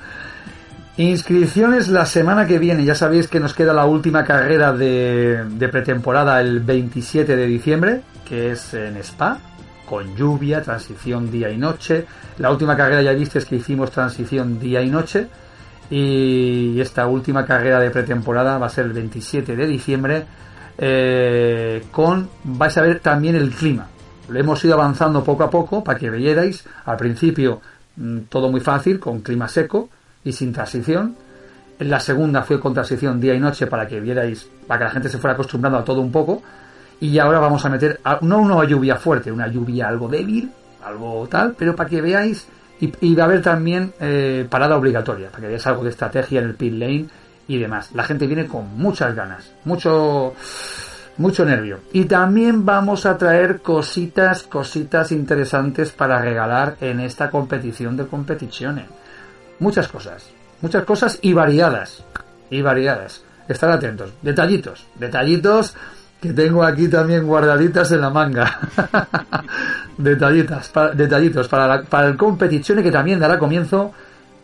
Inscripciones la semana que viene. Ya sabéis que nos queda la última carrera de, pretemporada el 27 de diciembre, que es en Spa, con lluvia, transición día y noche. La última carrera ya viste que hicimos transición día y noche. Y esta última carrera de pretemporada va a ser el 27 de diciembre. Eh, con vais a ver también el clima. Lo hemos ido avanzando poco a poco para que veáis. Al principio mm, todo muy fácil, con clima seco y sin transición. La segunda fue con transición día y noche para que vierais, para que la gente se fuera acostumbrando a todo un poco. Y ahora vamos a meter, no una lluvia fuerte, una lluvia algo débil, algo tal, pero para que veáis, y, va a haber también eh, parada obligatoria, para que veáis algo de estrategia en el pit lane y demás. La gente viene con muchas ganas, mucho, mucho nervio. Y también vamos a traer cositas, cositas interesantes para regalar en esta competición de competiciones. Muchas cosas, muchas cosas y variadas, y variadas. Estar atentos, detallitos, detallitos que tengo aquí también guardaditas en la manga. detallitas, detallitos para, para el competición que también dará comienzo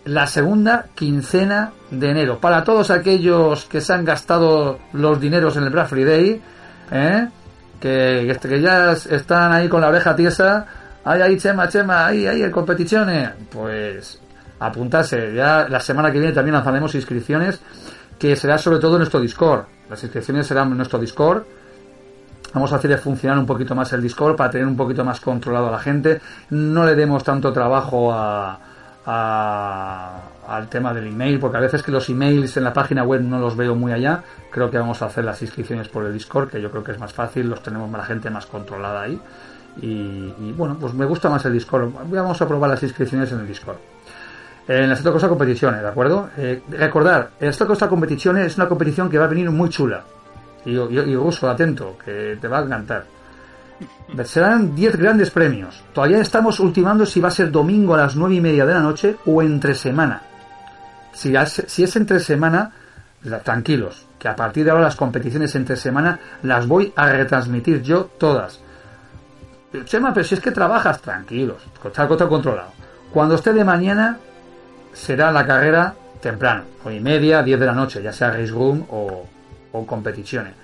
la segunda quincena de enero. Para todos aquellos que se han gastado los dineros en el Black Friday, ¿eh? que, que ya están ahí con la oreja tiesa, ay, ay, chema, chema, ay, ay, el competiciones, pues apuntarse. Ya la semana que viene también lanzaremos inscripciones, que será sobre todo en nuestro Discord. Las inscripciones serán en nuestro Discord Vamos a hacer funcionar un poquito más el Discord para tener un poquito más controlado a la gente. No le demos tanto trabajo al tema del email, porque a veces que los emails en la página web no los veo muy allá. Creo que vamos a hacer las inscripciones por el Discord, que yo creo que es más fácil, los tenemos la gente más controlada ahí. Y, bueno, pues me gusta más el Discord. Vamos a probar las inscripciones en el Discord. En la Esta Cosa Competiciones, ¿de acuerdo? Eh, recordar, Esta Cosa Competiciones es una competición que va a venir muy chula. Y, y, uso, atento, que te va a encantar. Serán 10 grandes premios. Todavía estamos ultimando si va a ser domingo a las 9 y media de la noche o entre semana. Si es, si es entre semana, tranquilos, que a partir de ahora las competiciones entre semana las voy a retransmitir yo todas. Chema, pero si es que trabajas, tranquilos, está controlado. Cuando esté de mañana, será la carrera temprano, 9 y media, 10 de la noche, ya sea race room o, o competiciones.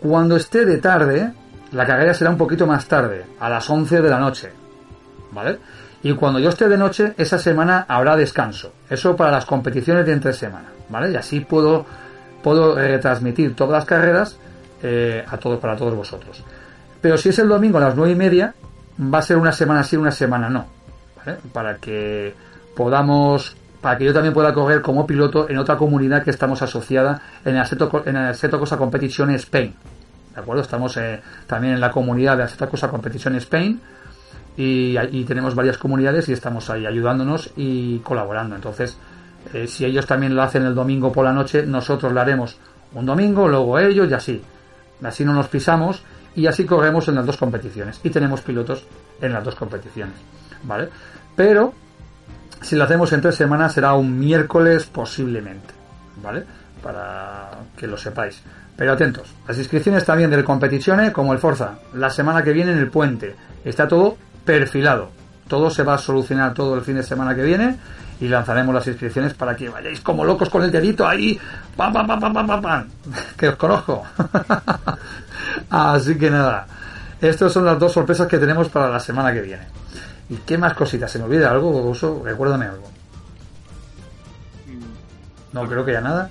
Cuando esté de tarde, la carrera será un poquito más tarde, a las 11 de la noche. ¿Vale? Y cuando yo esté de noche, esa semana habrá descanso. Eso para las competiciones de entre semana. ¿Vale? Y así puedo, puedo retransmitir todas las carreras eh, a todos, para todos vosotros. Pero si es el domingo a las 9 y media, va a ser una semana sí, una semana no. ¿Vale? Para que podamos para que yo también pueda correr como piloto en otra comunidad que estamos asociada en Assetto, en Cosa Competition Spain. ¿De acuerdo? Estamos eh, también en la comunidad de Assetto Cosa Competition Spain y, y, tenemos varias comunidades y estamos ahí ayudándonos y colaborando. Entonces, eh, si ellos también lo hacen el domingo por la noche, nosotros lo haremos un domingo, luego ellos y así. Así no nos pisamos y así corremos en las dos competiciones y tenemos pilotos en las dos competiciones. ¿Vale? Pero si lo hacemos en tres semanas será un miércoles posiblemente, ¿vale? Para que lo sepáis. Pero atentos, las inscripciones también del Competizione como el Forza, la semana que viene en el puente. Está todo perfilado. Todo se va a solucionar todo el fin de semana que viene y lanzaremos las inscripciones para que vayáis como locos con el dedito ahí. ¡Pam, pam, pam, pam, pam, pam! pam que os conozco. Así que nada, estas son las dos sorpresas que tenemos para la semana que viene. ¿Y qué más cositas? ¿Se me olvida algo? Recuérdame algo. No creo que ya nada.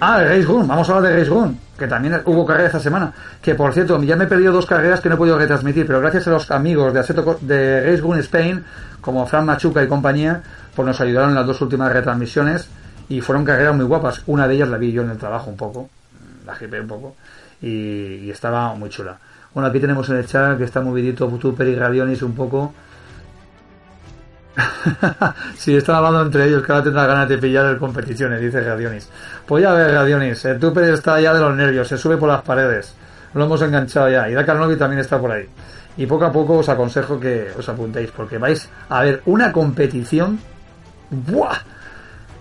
Ah, de Race Gun, vamos a hablar de Race Gun, que también hubo carrera esta semana. Que por cierto, ya me he perdido dos carreras que no he podido retransmitir, pero gracias a los amigos de, Aceto, de Race Gun Spain, como Fran Machuca y compañía, pues nos ayudaron en las dos últimas retransmisiones y fueron carreras muy guapas. Una de ellas la vi yo en el trabajo un poco, la GP un poco, y, estaba muy chula. Bueno, aquí tenemos en el chat que está movidito Tuper y Radionis un poco sí, están hablando entre ellos que ahora tendrá ganas de pillar el competiciones, dice Radionis. Pues ya ver, Radionis, el Tupper está ya de los nervios, se sube por las paredes. Lo hemos enganchado ya. Y Dakar Novi también está por ahí. Y poco a poco os aconsejo que os apuntéis, porque vais a ver una competición. ¡Buah!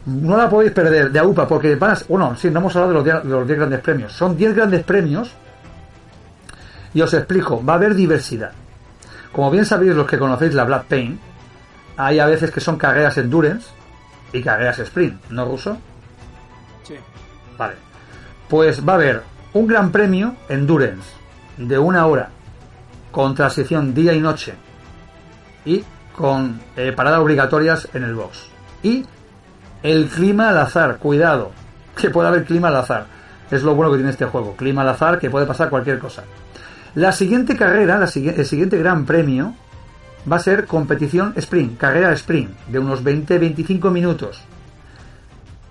No la podéis perder de AUPA, porque van Bueno, sí, no hemos hablado de los 10 grandes premios. Son 10 grandes premios. Y os explico, va a haber diversidad. Como bien sabéis los que conocéis la Black Paint, hay a veces que son carreras endurance y carreras sprint, ¿no, Ruso?
Sí.
Vale. Pues va a haber un gran premio endurance de una hora con transición día y noche y con eh, paradas obligatorias en el box. Y el clima al azar, cuidado, que puede haber clima al azar. Es lo bueno que tiene este juego, clima al azar, que puede pasar cualquier cosa. La siguiente carrera, el siguiente gran premio, va a ser competición sprint, carrera sprint, de unos 20-25 minutos.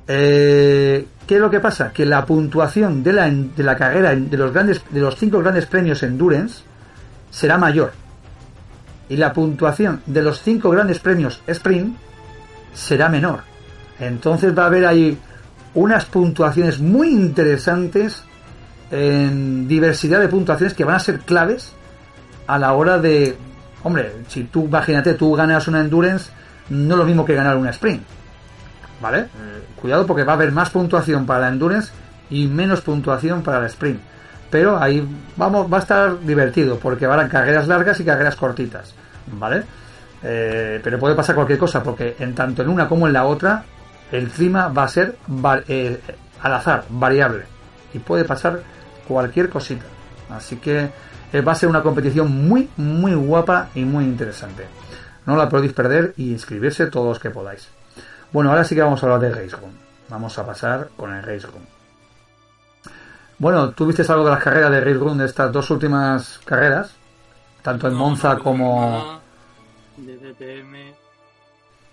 Eh, ¿Qué es lo que pasa? Que la puntuación de la, de la carrera, de los, grandes, de los cinco grandes premios Endurance, será mayor. Y la puntuación de los cinco grandes premios Sprint será menor. Entonces va a haber ahí unas puntuaciones muy interesantes en diversidad de puntuaciones que van a ser claves a la hora de... Hombre, si tú, imagínate, tú ganas una Endurance, no es lo mismo que ganar una Sprint. ¿Vale? Eh, cuidado porque va a haber más puntuación para la Endurance y menos puntuación para la Sprint. Pero ahí vamos, va a estar divertido porque van a carreras largas y carreras cortitas. ¿Vale? Eh, pero puede pasar cualquier cosa porque en tanto en una como en la otra el clima va a ser eh, al azar, variable. Y puede pasar cualquier cosita. Así que va a ser una competición muy, muy guapa y muy interesante. No la podéis perder y inscribirse todos los que podáis. Bueno, ahora sí que vamos a hablar de Race Room. Vamos a pasar con el Race Room. Bueno, ¿tú viste algo de las carreras de Race Room de estas dos últimas carreras? Tanto en Monza como...
De DTM...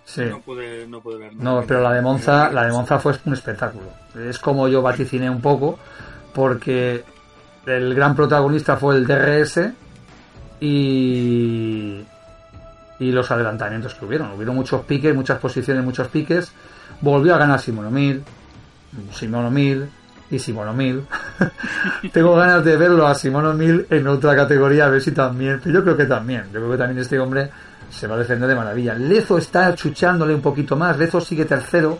Sí.
No pude, no pude ver
No, pero la de Monza, la de Monza fue un espectáculo. Es como yo vaticiné un poco, porque el gran protagonista fue el DRS y y los adelantamientos que hubieron. Hubieron muchos piques, muchas posiciones, muchos piques. Volvió a ganar Simono Mil, Simono Mil y Simono Mil. Tengo ganas de verlo a Simono Mil en otra categoría, a ver si también. Pero yo creo que también. Yo creo que también este hombre se va a defender de maravilla. Lezo está chuchándole un poquito más. Lezo sigue tercero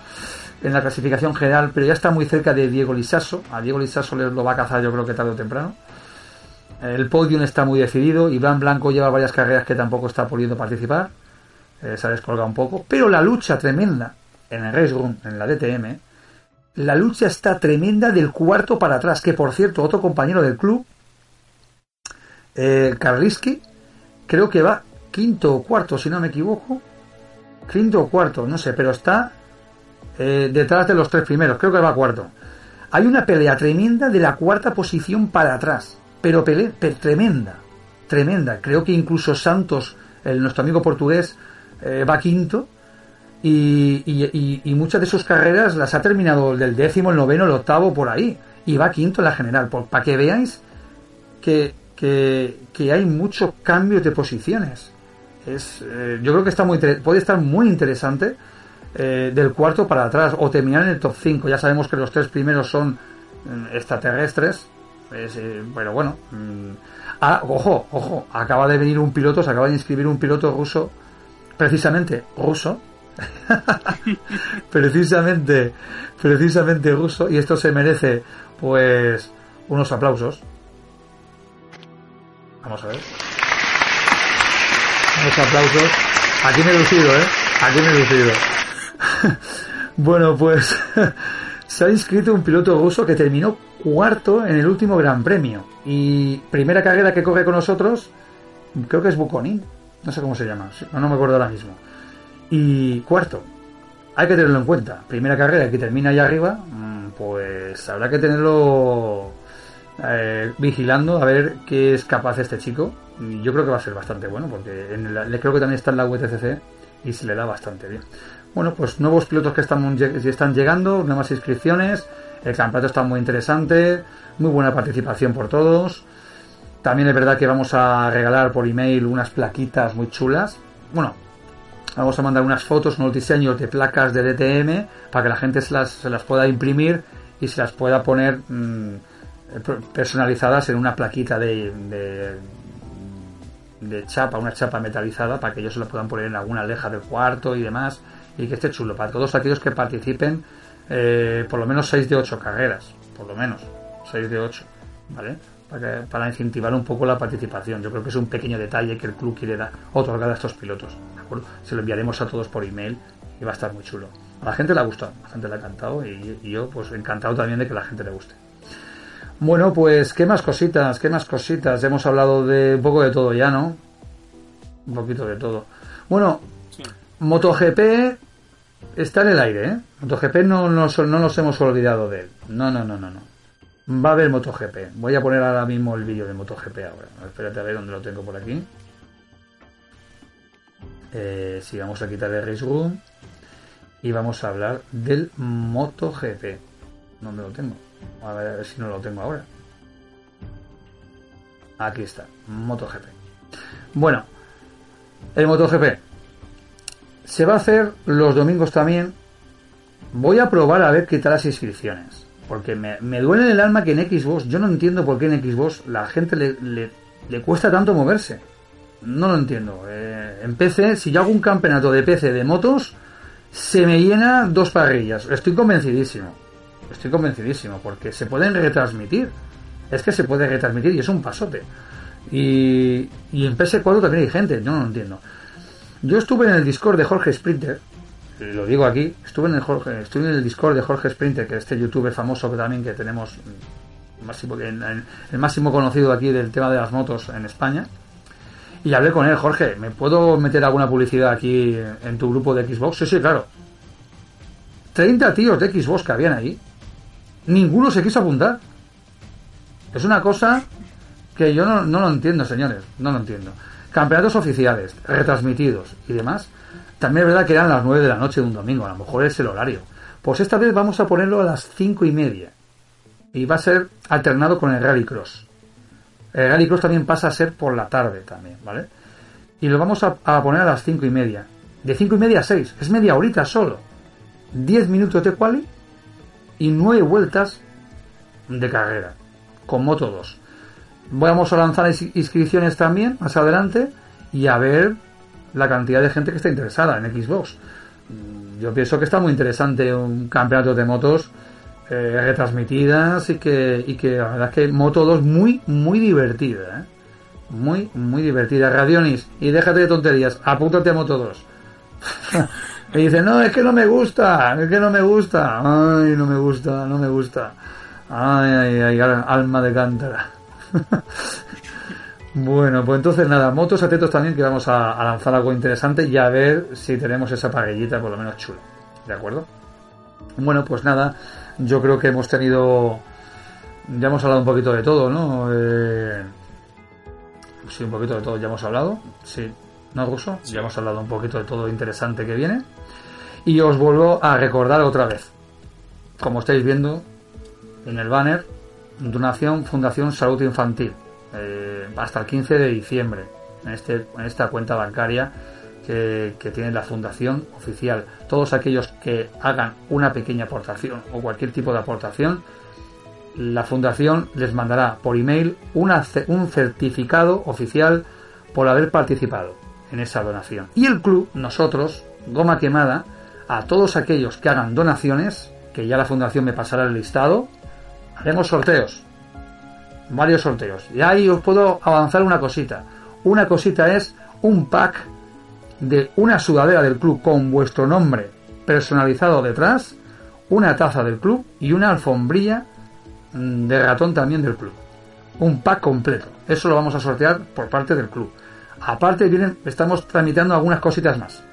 en la clasificación general, pero ya está muy cerca de Diego Lisaso. A Diego Lisaso le lo va a cazar yo creo que tarde o temprano. El podium está muy decidido. Iván Blanco lleva varias carreras que tampoco está pudiendo participar. Eh, se ha descolgado un poco. Pero la lucha tremenda en el Race Room, en la DTM, la lucha está tremenda del cuarto para atrás. Que por cierto, otro compañero del club, eh, Karliski, creo que va quinto o cuarto, si no me equivoco. Quinto o cuarto, no sé, pero está eh, detrás de los tres primeros. Creo que va cuarto. Hay una pelea tremenda de la cuarta posición para atrás pero pelea tremenda, tremenda. Creo que incluso Santos, el, nuestro amigo portugués, eh, va quinto. Y, muchas de sus carreras las ha terminado del décimo, el noveno, el octavo, por ahí. Y va quinto en la general. para que veáis que, hay muchos cambios de posiciones. Es, eh, yo creo que está muy puede estar muy interesante eh, del cuarto para atrás o terminar en el top 5. Ya sabemos que los tres primeros son extraterrestres, eh, pero bueno. Mm, ah, ojo, ojo, acaba de venir un piloto, se acaba de inscribir un piloto ruso, precisamente ruso, precisamente, precisamente ruso, y esto se merece, pues, unos aplausos. Vamos a ver. Unos aplausos. Aquí me lucido, ¿eh? Aquí me lucido. bueno, pues se ha inscrito un piloto ruso que terminó cuarto en el último Gran Premio. Y primera carrera que corre con nosotros, creo que es Buconi, no sé cómo se llama, no, me acuerdo ahora mismo. Y cuarto, hay que tenerlo en cuenta. Primera carrera que termina allá arriba, mm, pues habrá que tenerlo eh, vigilando a ver qué es capaz este chico. Y yo creo que va a ser bastante bueno, porque creo que también está en la WTCC y se le da bastante bien. Bueno, pues nuevos pilotos que están, llegando, nuevas inscripciones. El campeonato está muy interesante, muy buena participación por todos. También es verdad que vamos a regalar por email unas plaquitas muy chulas. Bueno, vamos a mandar unas fotos, unos diseños de placas de DTM para que la gente se las, pueda imprimir y se las pueda poner mm, personalizadas en una plaquita de, de, de, chapa, una chapa metalizada para que ellos se la puedan poner en alguna leja del cuarto y demás y que esté chulo para todos aquellos que participen eh, por lo menos 6 de 8 carreras, por lo menos 6 de 8, ¿vale? Para, para, incentivar un poco la participación. Yo creo que es un pequeño detalle que el club quiere dar, otorgar a estos pilotos, ¿de acuerdo? Se lo enviaremos a todos por email y va a estar muy chulo. A la gente le ha gustado, a la gente le ha encantado y, y yo pues encantado también de que la gente le guste. Bueno, pues qué más cositas, qué más cositas. Hemos hablado de un poco de todo ya, ¿no? Un poquito de todo. Bueno, MotoGP está en el aire, ¿eh? MotoGP no, no, no nos hemos olvidado de él. No, no, no, no, no. Va a haber MotoGP. Voy a poner ahora mismo el vídeo de MotoGP ahora. Espérate a ver dónde lo tengo por aquí. Eh, si vamos a quitar el Race Room. y vamos a hablar del MotoGP. ¿Dónde lo tengo? A ver, a ver si no lo tengo ahora. Aquí está, MotoGP. Bueno, el MotoGP se va a hacer los domingos también. Voy a probar a ver qué tal las inscripciones. Porque me, me duele el alma que en Xbox, yo no entiendo por qué en Xbox la gente le, le, cuesta tanto moverse. No lo entiendo. Eh, en PC, si yo hago un campeonato de PC de motos, se me llena dos parrillas. Estoy convencidísimo. Estoy convencidísimo, porque se pueden retransmitir. Es que se puede retransmitir y es un pasote. Y, y en PS4 también hay gente, yo no lo entiendo. Yo estuve en el Discord de Jorge Sprinter, lo digo aquí, estuve en el Jorge, estuve en el Discord de Jorge Sprinter, que es este youtuber famoso que también que tenemos mm, máximo, el máximo conocido aquí del tema de las motos en España. Y hablé con él, Jorge, ¿me puedo meter alguna publicidad aquí en tu grupo de Xbox? Sí, sí, claro. 30 tíos de Xbox que habían ahí. Ninguno se quiso apuntar. Es una cosa que yo no, no lo entiendo, señores. No lo entiendo. Campeonatos oficiales, retransmitidos y demás. También es verdad que eran las 9 de la noche de un domingo. A lo mejor es el horario. Pues esta vez vamos a ponerlo a las 5 y media. Y va a ser alternado con el Rally Cross. El Rally Cross también pasa a ser por la tarde también, ¿vale? Y lo vamos a, a poner a las 5 y media. De 5 y media a 6. Es media horita solo. 10 minutos de quali y 9 vueltas de carrera. Con Moto 2. Vamos a lanzar inscripciones también más adelante y a ver la cantidad de gente que está interesada en Xbox. Yo pienso que está muy interesante un campeonato de motos eh, retransmitidas y que, y que la verdad es que Moto 2 muy, muy divertida. ¿eh? Muy, muy divertida. Radionis, y déjate de tonterías, apúntate a Moto 2. y dice, no, es que no me gusta, es que no me gusta. Ay, no me gusta, no me gusta. Ay, ay, ay, alma de cántara. bueno, pues entonces nada, motos atentos también que vamos a, a, lanzar algo interesante y a ver si tenemos esa parrillita por lo menos chula. ¿De acuerdo? Bueno, pues nada, yo creo que hemos tenido. Ya hemos hablado un poquito de todo, ¿no? Eh, sí, un poquito de todo ya hemos hablado. Sí, ¿no, Ruso? Ya hemos hablado un poquito de todo interesante que viene. Y os vuelvo a recordar otra vez. Como estáis viendo en el banner, donación Fundación Salud Infantil. Eh, hasta el 15 de diciembre. En, este, en esta cuenta bancaria que, que, tiene la fundación oficial. Todos aquellos que hagan una pequeña aportación o cualquier tipo de aportación, la fundación les mandará por email una, un certificado oficial por haber participado en esa donación. Y el club, nosotros, Goma Quemada, a todos aquellos que hagan donaciones, que ya la fundación me pasará el listado, haremos sorteos. Varios sorteos. Y ahí os puedo avanzar una cosita. Una cosita es un pack de una sudadera del club con vuestro nombre personalizado detrás, una taza del club y una alfombrilla de ratón también del club. Un pack completo. Eso lo vamos a sortear por parte del club. Aparte vienen, estamos tramitando algunas cositas más.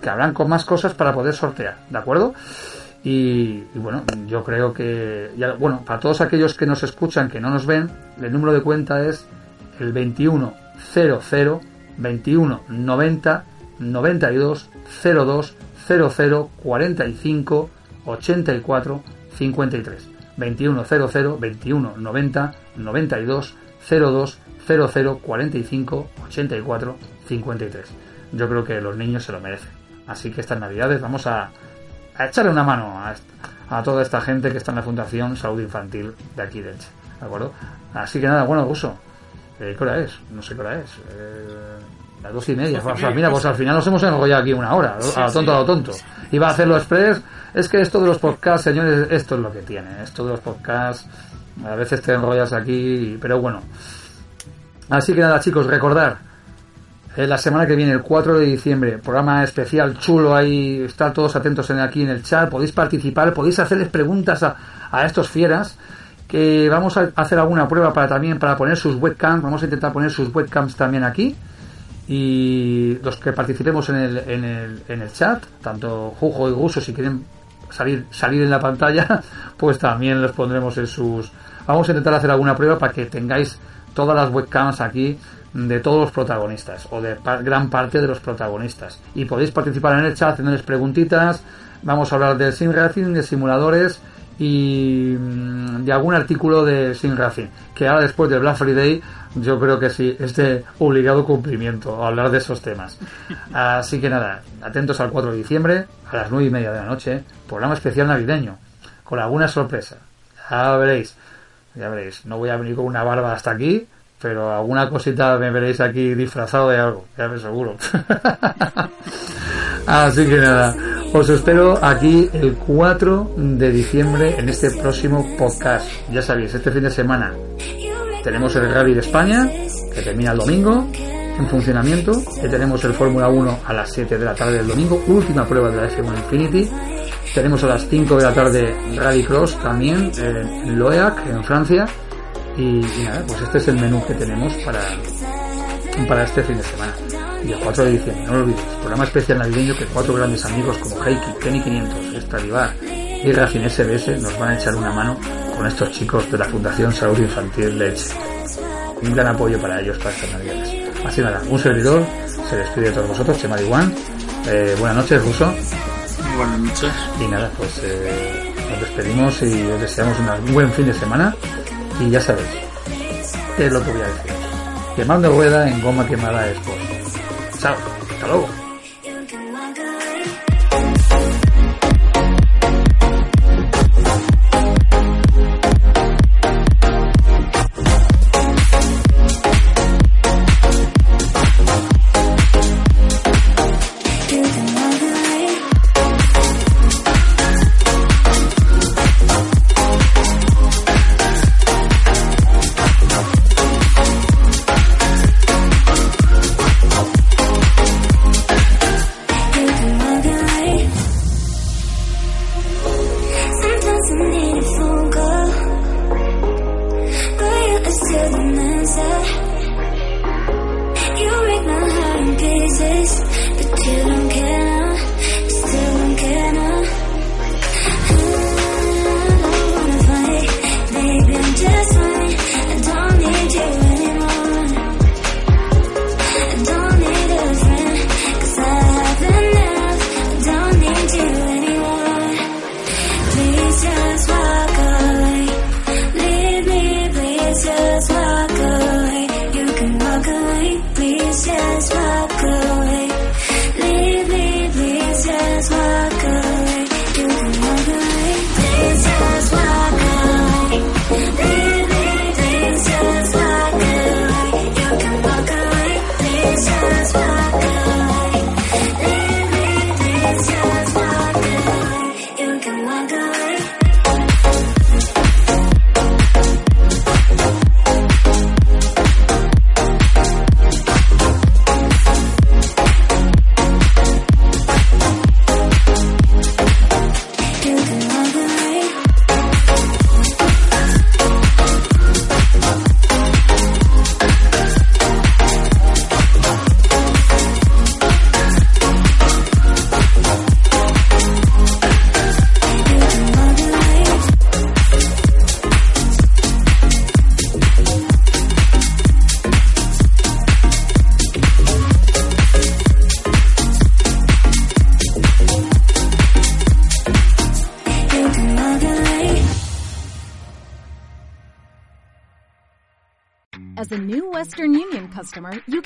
Que habrán con más cosas para poder sortear, ¿de acuerdo? Y, y, bueno, yo creo que, ya, bueno, para todos aquellos que nos escuchan, que no nos ven, el número de cuenta es el 2100 21 90 92 02 00 45 84 53 21 00 21 90 92 02 00 45 84 53 yo creo que los niños se lo merecen. Así que estas navidades vamos a, a echarle una mano a, esta, a, toda esta gente que está en la Fundación Salud Infantil de aquí de Elche ¿de acuerdo? así que nada, bueno uso eh, ¿Qué hora es? No sé qué hora es. Eh, las dos y media. O sea, mira, pues al final nos hemos enrollado aquí una hora, a lo tonto, a lo tonto. Iba a hacerlo express. Es que esto de los podcasts, señores, esto es lo que tiene. Esto de los podcasts, a veces te enrollas aquí, pero bueno. Así que nada, chicos, recordar. La semana que viene, el 4 de diciembre, programa especial chulo ahí. Están todos atentos en, aquí en el chat. Podéis participar, podéis hacerles preguntas a, a estos fieras que vamos a hacer alguna prueba para también para poner sus webcams vamos a intentar poner sus webcams también aquí y los que participemos en el, en el, en el chat tanto Jujo y Guso si quieren salir salir en la pantalla pues también los pondremos en sus vamos a intentar hacer alguna prueba para que tengáis todas las webcams aquí de todos los protagonistas o de gran parte de los protagonistas. Y podéis participar en el chat, haciéndoles preguntitas. Vamos a hablar de Sim Racing, de simuladores y mm, de algún artículo de Sim Racing. Que ahora después del Black Friday yo creo que sí, es de obligado cumplimiento hablar de esos temas. Así que nada, atentos al 4 de diciembre a las 9 y media de la noche, programa especial navideño, con alguna sorpresa. Ya veréis, ya veréis, no voy a venir con una barba hasta aquí, pero alguna cosita me veréis aquí disfrazado de algo, ya me seguro. Así que nada, os espero aquí el 4 de diciembre en este próximo podcast. Ya sabéis, este fin de semana tenemos el Rally de España, que termina el domingo en funcionamiento, que tenemos el Fórmula 1 a las 7 de la tarde del domingo, última prueba de la F1 Infinity. Tenemos a las 5 de la tarde Rally Cross también en Loeac, en Francia. Y, nada, pues este es el menú que tenemos para, para este fin de semana. Y el 4 de diciembre, no lo olvidéis, programa especial navideño que cuatro grandes amigos como Heiki, Kenny 500, Stradivar y Racing SBS nos van a echar una mano con estos chicos de la Fundación Salud Infantil Leche. Un gran apoyo para ellos para estas navidades. Así nada, un servidor se despide de todos vosotros, Chema Iguan. Eh, buenas noches, Ruso.
Buenas noches.
Y nada, pues eh, nos despedimos y os deseamos un buen fin de semana. Y ya sabéis, ¿qué es lo que voy a decir? Quemando rueda en goma quemada es Chao, hasta luego.